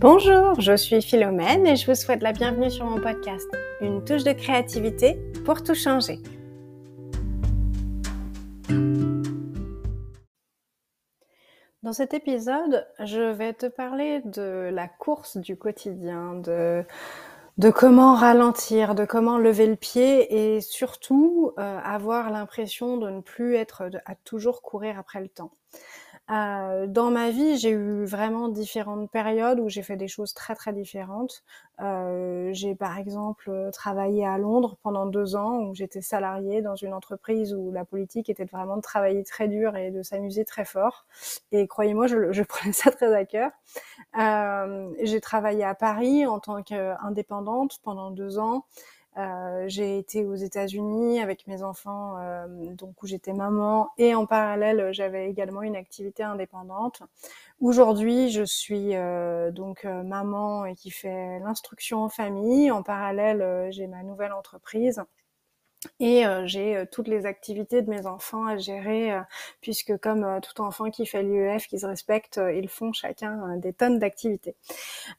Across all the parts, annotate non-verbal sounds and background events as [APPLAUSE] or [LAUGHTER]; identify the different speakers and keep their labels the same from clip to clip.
Speaker 1: Bonjour, je suis Philomène et je vous souhaite la bienvenue sur mon podcast, une touche de créativité pour tout changer. Dans cet épisode, je vais te parler de la course du quotidien, de, comment ralentir, de comment lever le pied et surtout euh, avoir l'impression de ne plus être à toujours courir après le temps. Euh, dans ma vie, j'ai eu vraiment différentes périodes où j'ai fait des choses très très différentes. Euh, j'ai par exemple travaillé à Londres pendant deux ans où j'étais salariée dans une entreprise où la politique était vraiment de travailler très dur et de s'amuser très fort. Et croyez-moi, je, je, [LAUGHS] prenais ça très à cœur. Euh, j'ai travaillé à Paris en tant qu'indépendante pendant deux ans. Euh, j'ai été aux États-Unis avec mes enfants, euh, donc où j'étais maman, et en parallèle, j'avais également une activité indépendante. Aujourd'hui, je suis euh, donc maman et qui fait l'instruction en famille. En parallèle, j'ai ma nouvelle entreprise. Et j'ai toutes les activités de mes enfants à gérer, puisque comme tout enfant qui fait l'UEF, qui se respecte, ils font chacun des tonnes d'activités.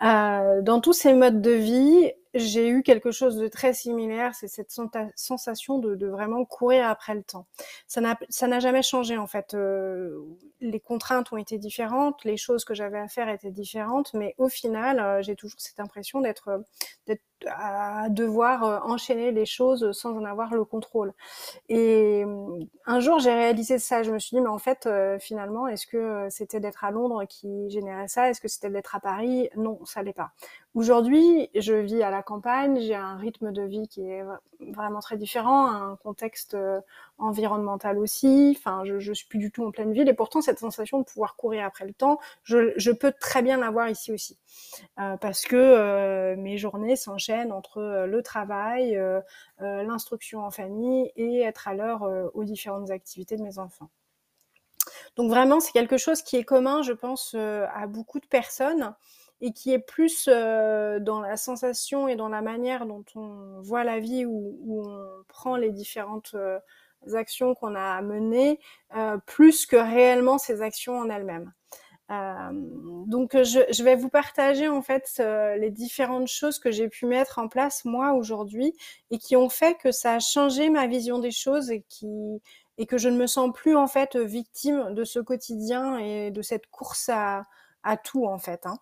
Speaker 1: dans tous ces modes de vie, j'ai eu quelque chose de très similaire, c'est cette sensation de, de, vraiment courir après le temps. Ça n'a jamais changé en fait. Euh, les contraintes ont été différentes, les choses que j'avais à faire étaient différentes, mais au final, euh, j'ai toujours cette impression d'être à devoir euh, enchaîner les choses sans en avoir le contrôle. Et un jour, j'ai réalisé ça. Je me suis dit, mais en fait, finalement, est-ce que c'était d'être à Londres qui générait ça? Est-ce que c'était d'être à Paris? Non, ça l'est pas. Aujourd'hui, je vis à la campagne, j'ai un rythme de vie qui est vraiment très différent, un contexte euh, environnemental aussi. Enfin, je, je suis plus du tout en pleine ville et pourtant cette sensation de pouvoir courir après le temps, je, je peux très bien l'avoir ici aussi, euh, parce que euh, mes journées s'enchaînent entre le travail, l'instruction en famille et être à l'heure aux différentes activités de mes enfants. Donc vraiment, c'est quelque chose qui est commun, je pense, à beaucoup de personnes et qui est plus euh, dans la sensation et dans la manière dont on voit la vie, où, on prend les différentes euh, actions qu'on a à mener, euh, plus que réellement ces actions en elles-mêmes. Euh, donc je, je, vais vous partager en fait les différentes choses que j'ai pu mettre en place moi aujourd'hui et qui ont fait que ça a changé ma vision des choses et qui et que je ne me sens plus en fait victime de ce quotidien et de cette course à, à tout en fait. Hein.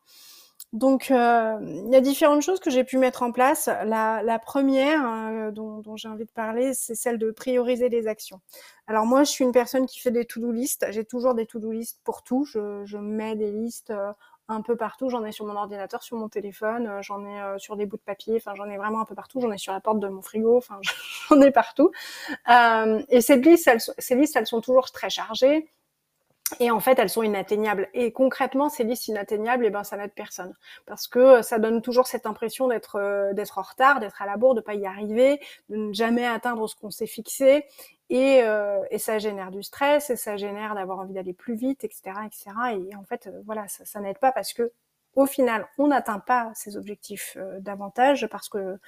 Speaker 1: Donc, euh, il y a différentes choses que j'ai pu mettre en place. La, première euh, dont, j'ai envie de parler, c'est celle de prioriser les actions. Alors moi, je suis une personne qui fait des to-do list. J'ai toujours des to-do list pour tout. Je, mets des listes euh, un peu partout. J'en ai sur mon ordinateur, sur mon téléphone, j'en ai sur des bouts de papier. Enfin, j'en ai vraiment un peu partout. J'en ai sur la porte de mon frigo. Enfin, [LAUGHS] j'en ai partout. et ces listes, ces listes, elles sont toujours très chargées. Et en fait, elles sont inatteignables. Et concrètement, ces listes inatteignables, eh ben, ça n'aide personne. Parce que ça donne toujours cette impression d'être euh, d'être en retard, d'être à la bourre, de pas y arriver, de ne jamais atteindre ce qu'on s'est fixé. Et, euh, ça génère du stress, et ça génère d'avoir envie d'aller plus vite, etc., etc. Et en fait, euh, voilà, ça, n'aide pas parce que au final, on n'atteint pas ces objectifs davantage parce que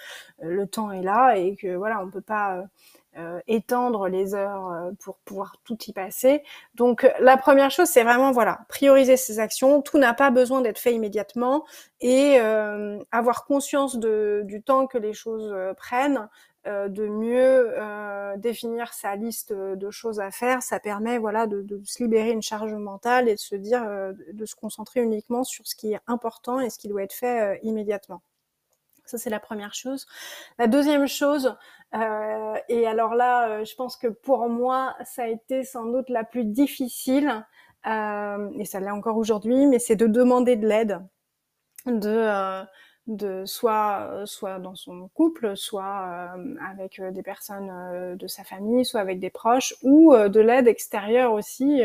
Speaker 1: le temps est là et que voilà, on peut pas euh, étendre les heures euh, pour pouvoir tout y passer. Donc la première chose, c'est vraiment voilà prioriser ses actions. Tout n'a pas besoin d'être fait immédiatement et euh, avoir conscience de, du temps que les choses prennent. de mieux définir sa liste de choses à faire, ça permet voilà de, de, se libérer une charge mentale et de se dire de se concentrer uniquement sur ce qui est important et ce qui doit être fait immédiatement. Ça, c'est la première chose. La deuxième chose, euh, et alors là, euh, je pense que pour moi, ça a été sans doute la plus difficile, euh, et ça l'est encore aujourd'hui, mais c'est de demander de l'aide, de, de soit, dans son couple, soit avec des personnes de sa famille, soit avec des proches, ou de l'aide extérieure aussi.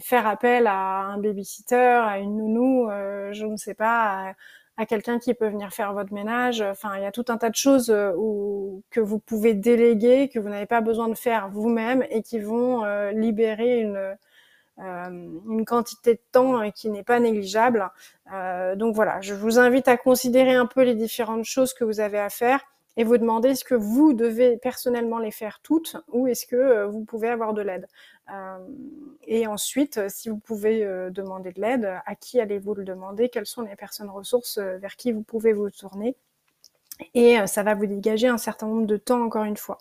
Speaker 1: faire appel à un babysitter, à une nounou, je ne sais pas, quelqu'un qui peut venir faire votre ménage. Enfin, il y a tout un tas de choses euh, que vous pouvez déléguer, que vous n'avez pas besoin de faire vous-même et qui vont euh, libérer une, euh, une quantité de temps qui n'est pas négligeable. donc voilà, je vous invite à considérer un peu les différentes choses que vous avez à faire et vous demander est-ce que vous devez personnellement les faire toutes ou est-ce que vous pouvez avoir de l'aide. Et ensuite, si vous pouvez demander de l'aide, à qui allez-vous le demander? Quelles sont les personnes ressources vers qui vous pouvez vous tourner? Et ça va vous dégager un certain nombre de temps, encore une fois.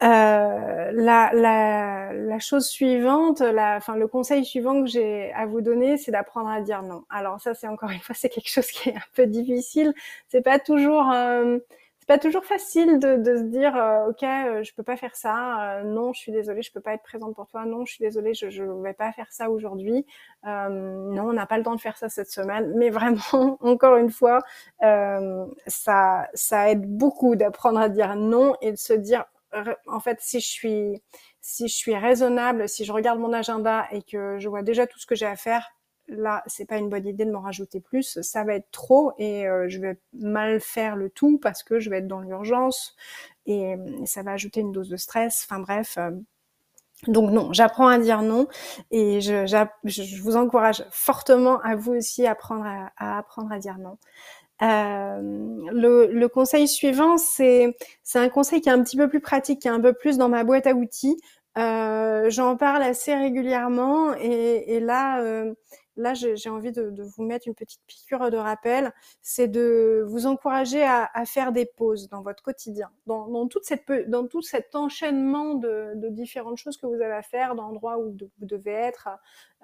Speaker 1: Euh, la, la, la, chose suivante, la, enfin le conseil suivant que j'ai à vous donner, c'est d'apprendre à dire non. Alors ça, c'est encore une fois, c'est quelque chose qui est un peu difficile. C'est pas toujours, euh, pas toujours facile de, de se dire, euh, ok, euh, je peux pas faire ça. non, je suis désolée, je peux pas être présente pour toi. Non, je suis désolée, je, je vais pas faire ça aujourd'hui. non, on n'a pas le temps de faire ça cette semaine. [LAUGHS] Mais vraiment, encore une fois, ça, ça aide beaucoup d'apprendre à dire non et de se dire en fait, si je suis, si je suis raisonnable, si je regarde mon agenda et que je vois déjà tout ce que j'ai à faire, là, c'est pas une bonne idée de m'en rajouter plus. Ça va être trop et euh, je vais mal faire le tout parce que je vais être dans l'urgence et, ça va ajouter une dose de stress. Enfin bref. Euh, donc non, j'apprends à dire non et je, vous encourage fortement à vous aussi apprendre à apprendre à dire non. Euh, le, conseil suivant, c'est un conseil qui est un petit peu plus pratique, qui est un peu plus dans ma boîte à outils. Euh, J'en parle assez régulièrement et, là, euh, là, j'ai envie de, vous mettre une petite piqûre de rappel, c'est de vous encourager à, faire des pauses dans votre quotidien, dans, toute cette, tout cet enchaînement de, de différentes choses que vous avez à faire, d'endroits où vous devez être,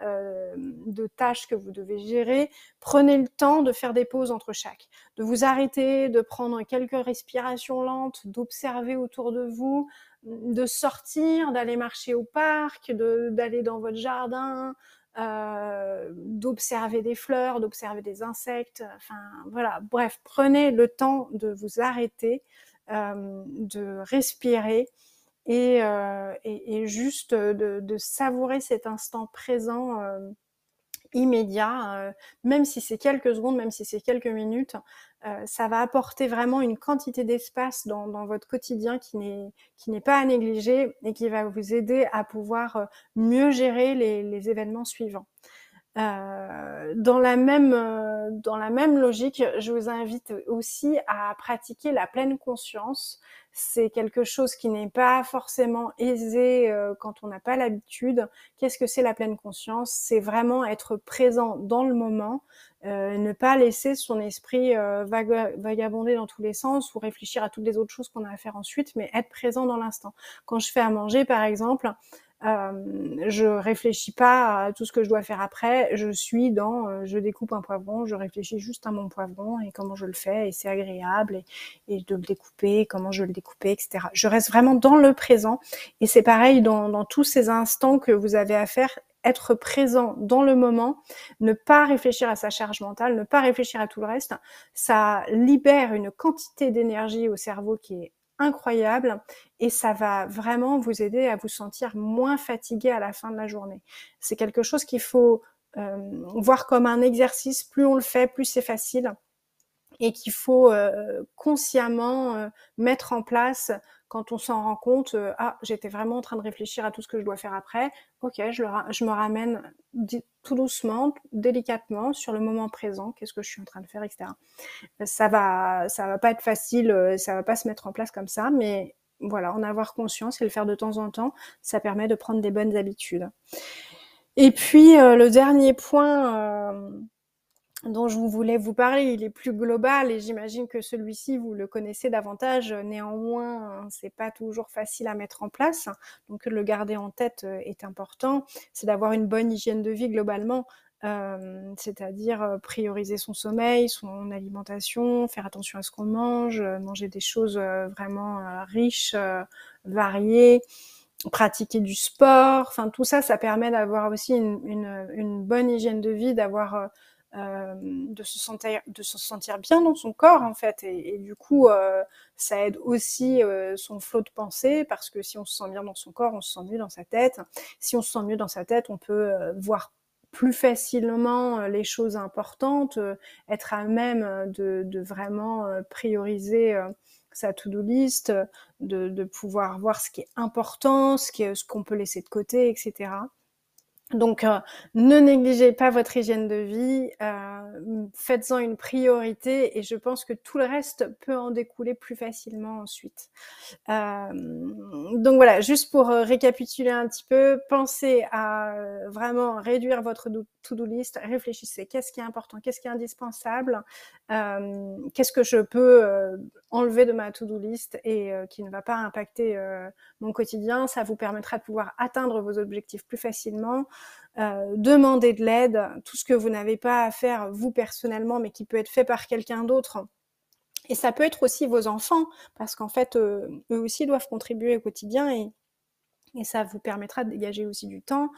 Speaker 1: euh, de tâches que vous devez gérer. Prenez le temps de faire des pauses entre chaque, de vous arrêter, de prendre quelques respirations lentes, d'observer autour de vous, de sortir, d'aller marcher au parc, d'aller dans votre jardin, euh, d'observer des fleurs, d'observer des insectes. Enfin voilà, bref, prenez le temps de vous arrêter, euh, de respirer et, euh, et, juste de, savourer cet instant présent immédiat, euh, même si c'est quelques secondes, même si c'est quelques minutes, euh, ça va apporter vraiment une quantité d'espace dans, votre quotidien qui n'est pas à négliger et qui va vous aider à pouvoir euh, mieux gérer les, événements suivants. Dans la même dans la même logique, je vous invite aussi à pratiquer la pleine conscience c'est quelque chose qui n'est pas forcément aisé euh, quand on n'a pas l'habitude. Qu'est-ce que c'est la pleine conscience? C'est vraiment être présent dans le moment, euh, ne pas laisser son esprit euh, vagabonder dans tous les sens ou réfléchir à toutes les autres choses qu'on a à faire ensuite, mais être présent dans l'instant. Quand je fais à manger, par exemple, euh, je réfléchis pas à tout ce que je dois faire après. Je suis dans, euh, je découpe un poivron, je réfléchis juste à mon poivron et comment je le fais et c'est agréable et, de le découper, comment je le découper, etc. Je reste vraiment dans le présent et c'est pareil dans, dans tous ces instants que vous avez à faire être présent dans le moment, ne pas réfléchir à sa charge mentale, ne pas réfléchir à tout le reste, ça libère une quantité d'énergie au cerveau qui est incroyable et ça va vraiment vous aider à vous sentir moins fatigué à la fin de la journée. C'est quelque chose qu'il faut euh, voir comme un exercice. Plus on le fait, plus c'est facile et qu'il faut euh, consciemment euh, mettre en place quand on s'en rend compte, euh, ah, j'étais vraiment en train de réfléchir à tout ce que je dois faire après, ok, je, je me ramène tout doucement, délicatement sur le moment présent, qu'est-ce que je suis en train de faire, etc. Ça va, ça va pas être facile, euh, ça va pas se mettre en place comme ça, mais voilà, en avoir conscience et le faire de temps en temps, ça permet de prendre des bonnes habitudes. Et puis euh, le dernier point dont je voulais vous parler, il est plus global et j'imagine que celui-ci vous le connaissez davantage. Néanmoins, c'est pas toujours facile à mettre en place, donc le garder en tête euh, est important. C'est d'avoir une bonne hygiène de vie globalement, euh, c'est-à-dire euh, prioriser son sommeil, son alimentation, faire attention à ce qu'on mange, manger des choses vraiment riches, variées pratiquer du sport, enfin tout ça, ça permet d'avoir aussi une, bonne hygiène de vie, d'avoir euh, de se sentir de se sentir bien dans son corps en fait et, du coup euh, ça aide aussi euh, son flot de pensée parce que si on se sent bien dans son corps on se sent mieux dans sa tête si on se sent mieux dans sa tête on peut voir plus facilement les choses importantes être à même de, de vraiment prioriser sa to-do list, de, de, pouvoir voir ce qui est important, ce qu'on ce qu'on peut laisser de côté, etc. Donc, euh, ne négligez pas votre hygiène de vie, euh, faites-en une priorité et je pense que tout le reste peut en découler plus facilement ensuite. Euh, donc voilà, juste pour récapituler un petit peu, pensez à vraiment réduire votre to-do list, réfléchissez qu'est-ce qui est important, qu'est-ce qui est indispensable, qu'est-ce que je peux enlever de ma to-do list et qui ne va pas impacter mon quotidien? Ça vous permettra de pouvoir atteindre vos objectifs plus facilement. Euh, demander de l'aide, tout ce que vous n'avez pas à faire vous personnellement, mais qui peut être fait par quelqu'un d'autre. Et ça peut être aussi vos enfants, parce qu'en fait, euh, eux aussi doivent contribuer au quotidien et, et ça vous permettra de dégager aussi du temps.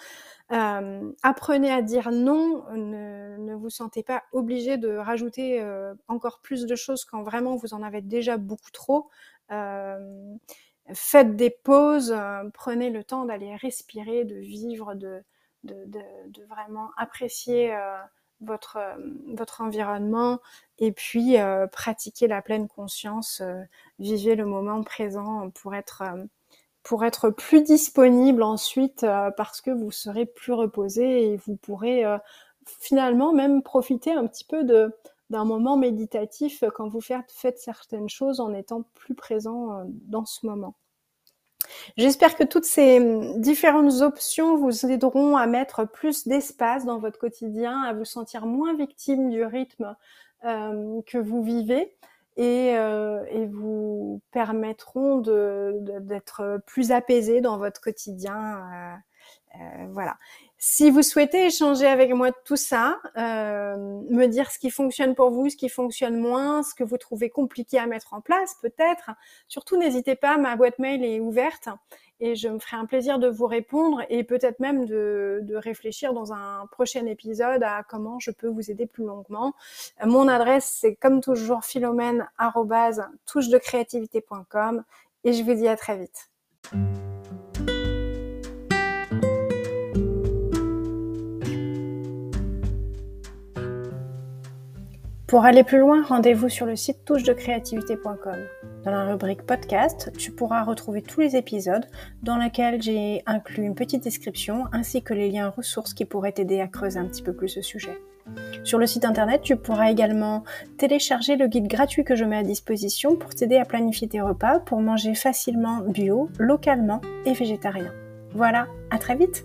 Speaker 1: Euh, apprenez à dire non, ne, vous sentez pas obligé de rajouter euh, encore plus de choses quand vraiment vous en avez déjà beaucoup trop. Euh, faites des pauses, prenez le temps d'aller respirer, de vivre, de, vraiment apprécier votre, votre environnement et puis pratiquer la pleine conscience, vivez le moment présent pour être pour être plus disponible ensuite parce que vous serez plus reposé et vous pourrez finalement même profiter un petit peu d'un moment méditatif quand vous faites, certaines choses en étant plus présent dans ce moment. J'espère que toutes ces hum, différentes options vous aideront à mettre plus d'espace dans votre quotidien, à vous sentir moins victime du rythme euh, que vous vivez euh, et vous permettront d'être plus apaisé dans votre quotidien. Euh, euh voilà. Si vous souhaitez échanger avec moi de tout ça, euh, me dire ce qui fonctionne pour vous, ce qui fonctionne moins, ce que vous trouvez compliqué à mettre en place peut-être, surtout n'hésitez pas, ma boîte mail est ouverte et je me ferai un plaisir de vous répondre et peut-être même de, de, réfléchir dans un prochain épisode à comment je peux vous aider plus longuement. Mon adresse c'est comme toujours philomène@touchedecreativité.com et je vous dis à très vite. Pour aller plus loin, rendez-vous sur le site touchedecreativité.com. Dans la rubrique podcast, tu pourras retrouver tous les épisodes dans lesquels j'ai inclus une petite description ainsi que les liens ressources qui pourraient t'aider à creuser un petit peu plus ce sujet. Sur le site internet, tu pourras également télécharger le guide gratuit que je mets à disposition pour t'aider à planifier tes repas pour manger facilement bio, localement et végétarien. Voilà, à très vite